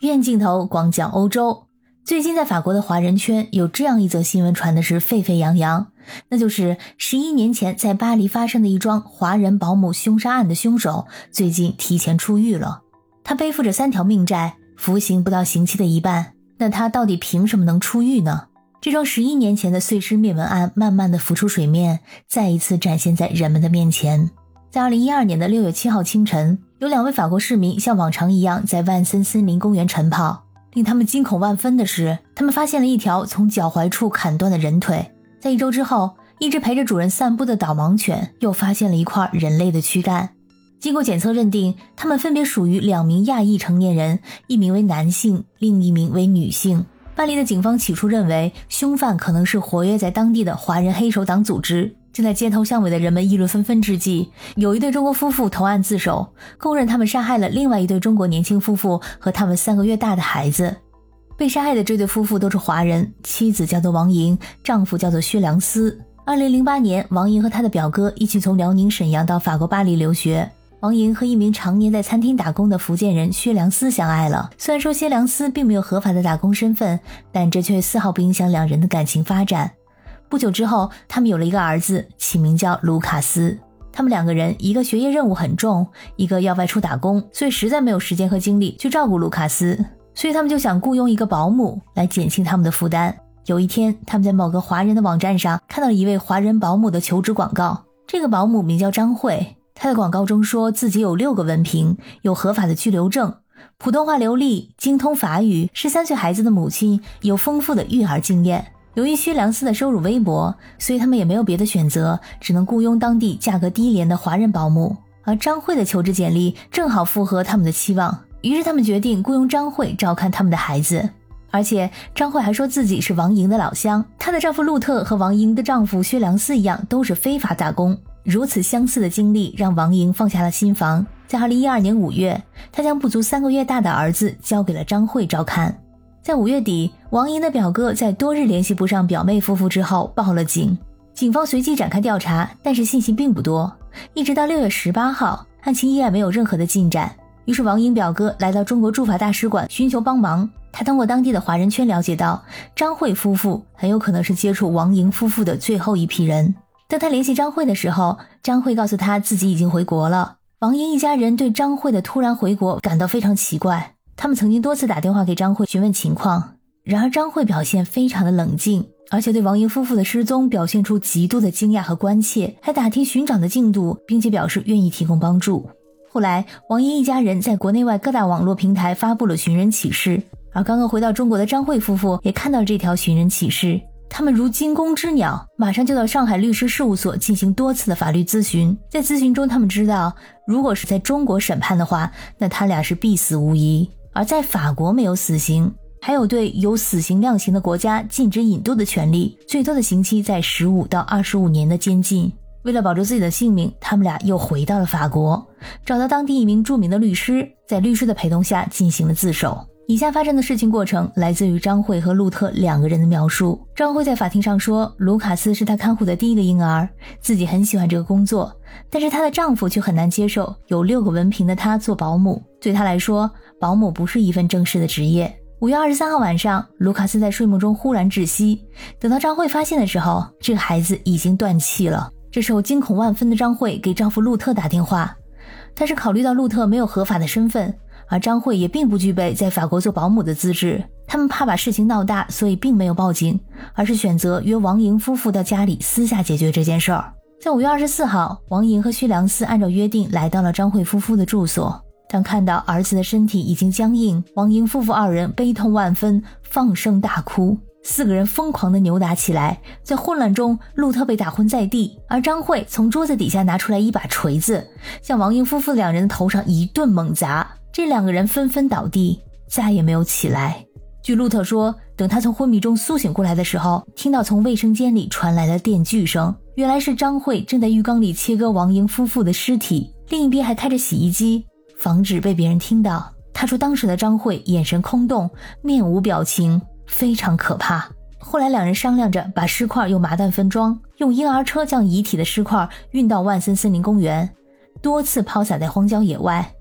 远镜头广角欧洲。最近在法国的华人圈有这样一则新闻传的是沸沸扬扬，那就是十一年前在巴黎发生的一桩华人保姆凶杀案的凶手最近提前出狱了。他背负着三条命债，服刑不到刑期的一半。那他到底凭什么能出狱呢？这桩十一年前的碎尸灭门案慢慢的浮出水面，再一次展现在人们的面前。在二零一二年的六月七号清晨，有两位法国市民像往常一样在万森森林公园晨跑。令他们惊恐万分的是，他们发现了一条从脚踝处砍断的人腿。在一周之后，一只陪着主人散步的导盲犬又发现了一块人类的躯干。经过检测认定，他们分别属于两名亚裔成年人，一名为男性，另一名为女性。巴黎的警方起初认为，凶犯可能是活跃在当地的华人黑手党组织。正在街头巷尾的人们议论纷纷之际，有一对中国夫妇投案自首，供认他们杀害了另外一对中国年轻夫妇和他们三个月大的孩子。被杀害的这对夫妇都是华人，妻子叫做王莹，丈夫叫做薛良思。二零零八年，王莹和她的表哥一起从辽宁沈阳到法国巴黎留学。王莹和一名常年在餐厅打工的福建人薛良思相爱了。虽然说薛良思并没有合法的打工身份，但这却丝毫不影响两人的感情发展。不久之后，他们有了一个儿子，起名叫卢卡斯。他们两个人，一个学业任务很重，一个要外出打工，所以实在没有时间和精力去照顾卢卡斯。所以他们就想雇佣一个保姆来减轻他们的负担。有一天，他们在某个华人的网站上看到了一位华人保姆的求职广告。这个保姆名叫张慧。她的广告中说自己有六个文凭，有合法的居留证，普通话流利，精通法语，是三岁孩子的母亲，有丰富的育儿经验。由于薛良思的收入微薄，所以他们也没有别的选择，只能雇佣当地价格低廉的华人保姆。而张慧的求职简历正好符合他们的期望，于是他们决定雇佣张慧照看他们的孩子。而且张慧还说自己是王莹的老乡，她的丈夫陆特和王莹的丈夫薛良思一样，都是非法打工。如此相似的经历让王莹放下了心防。在二零一二年五月，她将不足三个月大的儿子交给了张慧照看。在五月底，王莹的表哥在多日联系不上表妹夫妇之后报了警，警方随即展开调查，但是信息并不多。一直到六月十八号，案情依然没有任何的进展。于是王莹表哥来到中国驻法大使馆寻求帮忙。他通过当地的华人圈了解到，张慧夫妇很有可能是接触王莹夫妇的最后一批人。当他联系张慧的时候，张慧告诉他自己已经回国了。王英一家人对张慧的突然回国感到非常奇怪，他们曾经多次打电话给张慧询问情况，然而张慧表现非常的冷静，而且对王英夫妇的失踪表现出极度的惊讶和关切，还打听寻找的进度，并且表示愿意提供帮助。后来，王英一家人在国内外各大网络平台发布了寻人启事，而刚刚回到中国的张慧夫妇也看到了这条寻人启事。他们如惊弓之鸟，马上就到上海律师事务所进行多次的法律咨询。在咨询中，他们知道，如果是在中国审判的话，那他俩是必死无疑；而在法国没有死刑，还有对有死刑量刑的国家禁止引渡的权利，最多的刑期在十五到二十五年的监禁。为了保住自己的性命，他们俩又回到了法国，找到当地一名著名的律师，在律师的陪同下进行了自首。以下发生的事情过程来自于张慧和路特两个人的描述。张慧在法庭上说，卢卡斯是她看护的第一个婴儿，自己很喜欢这个工作，但是她的丈夫却很难接受有六个文凭的她做保姆。对她来说，保姆不是一份正式的职业。五月二十三号晚上，卢卡斯在睡梦中忽然窒息，等到张慧发现的时候，这个孩子已经断气了。这时候惊恐万分的张慧给丈夫路特打电话，但是考虑到路特没有合法的身份。而张慧也并不具备在法国做保姆的资质，他们怕把事情闹大，所以并没有报警，而是选择约王莹夫妇到家里私下解决这件事儿。在五月二十四号，王莹和薛良思按照约定来到了张慧夫妇的住所。当看到儿子的身体已经僵硬，王莹夫妇二人悲痛万分，放声大哭。四个人疯狂地扭打起来，在混乱中，路特被打昏在地，而张慧从桌子底下拿出来一把锤子，向王莹夫妇两人的头上一顿猛砸。这两个人纷纷倒地，再也没有起来。据路特说，等他从昏迷中苏醒过来的时候，听到从卫生间里传来了电锯声，原来是张慧正在浴缸里切割王莹夫妇的尸体，另一边还开着洗衣机，防止被别人听到。他说，当时的张慧眼神空洞，面无表情，非常可怕。后来两人商量着把尸块用麻袋分装，用婴儿车将遗体的尸块运到万森森林公园，多次抛洒在荒郊野外。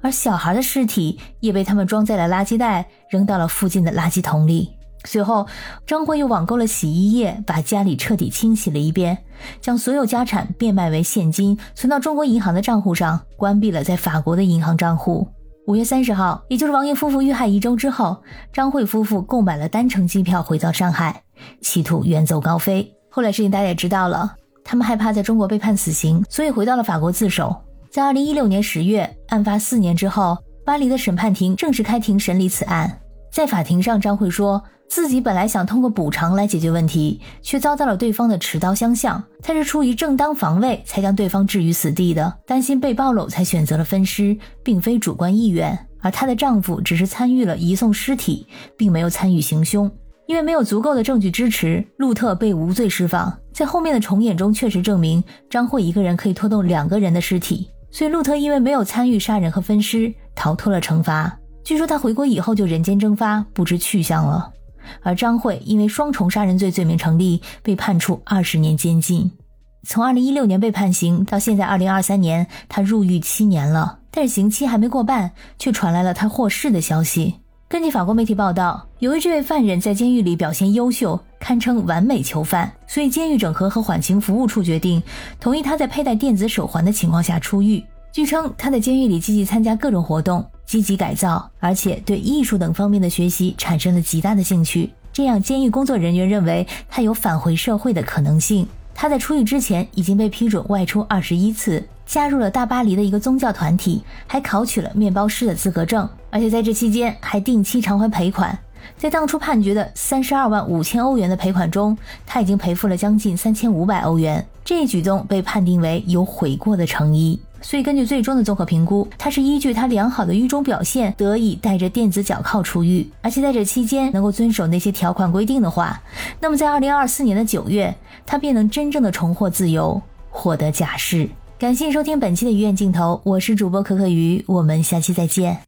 而小孩的尸体也被他们装在了垃圾袋，扔到了附近的垃圾桶里。随后，张慧又网购了洗衣液，把家里彻底清洗了一遍，将所有家产变卖为现金，存到中国银行的账户上，关闭了在法国的银行账户。五月三十号，也就是王爷夫妇遇害一周之后，张慧夫妇购买了单程机票回到上海，企图远走高飞。后来事情大家也知道了，他们害怕在中国被判死刑，所以回到了法国自首。在二零一六年十月，案发四年之后，巴黎的审判庭正式开庭审理此案。在法庭上，张慧说。自己本来想通过补偿来解决问题，却遭到了对方的持刀相向。他是出于正当防卫才将对方置于死地的，担心被暴露才选择了分尸，并非主观意愿。而她的丈夫只是参与了移送尸体，并没有参与行凶。因为没有足够的证据支持，路特被无罪释放。在后面的重演中，确实证明张慧一个人可以拖动两个人的尸体，所以路特因为没有参与杀人和分尸，逃脱了惩罚。据说他回国以后就人间蒸发，不知去向了。而张慧因为双重杀人罪罪名成立，被判处二十年监禁。从二零一六年被判刑到现在二零二三年，他入狱七年了，但是刑期还没过半，却传来了他获释的消息。根据法国媒体报道，由于这位犯人在监狱里表现优秀，堪称完美囚犯，所以监狱整合和缓刑服务处决定同意他在佩戴电子手环的情况下出狱。据称，他在监狱里积极参加各种活动。积极改造，而且对艺术等方面的学习产生了极大的兴趣。这样，监狱工作人员认为他有返回社会的可能性。他在出狱之前已经被批准外出二十一次，加入了大巴黎的一个宗教团体，还考取了面包师的资格证，而且在这期间还定期偿还赔款。在当初判决的三十二万五千欧元的赔款中，他已经赔付了将近三千五百欧元。这一举动被判定为有悔过的诚意。所以，根据最终的综合评估，他是依据他良好的狱中表现，得以带着电子脚铐出狱，而且在这期间能够遵守那些条款规定的话，那么在二零二四年的九月，他便能真正的重获自由，获得假释。感谢收听本期的鱼眼镜头，我是主播可可鱼，我们下期再见。